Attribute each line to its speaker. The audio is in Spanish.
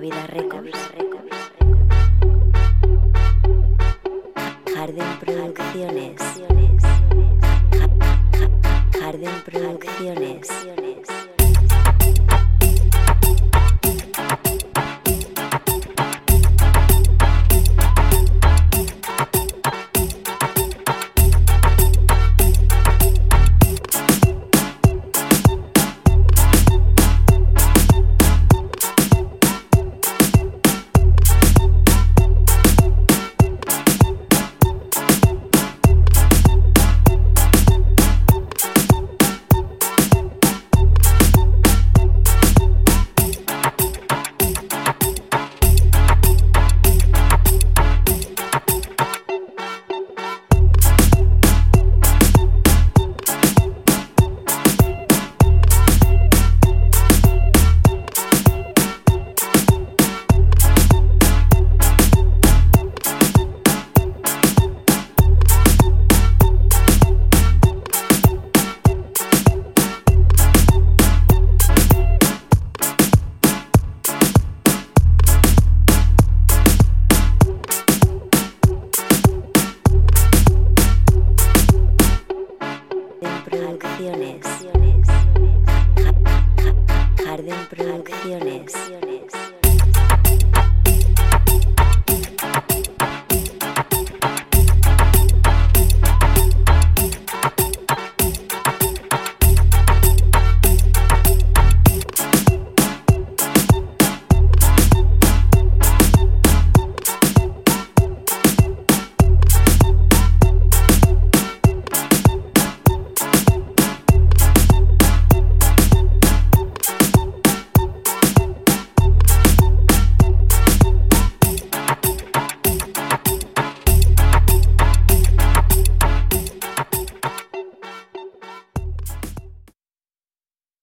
Speaker 1: vida Records. Jardín Producciones. Jardín Producciones. Producciones. Jardín Producciones.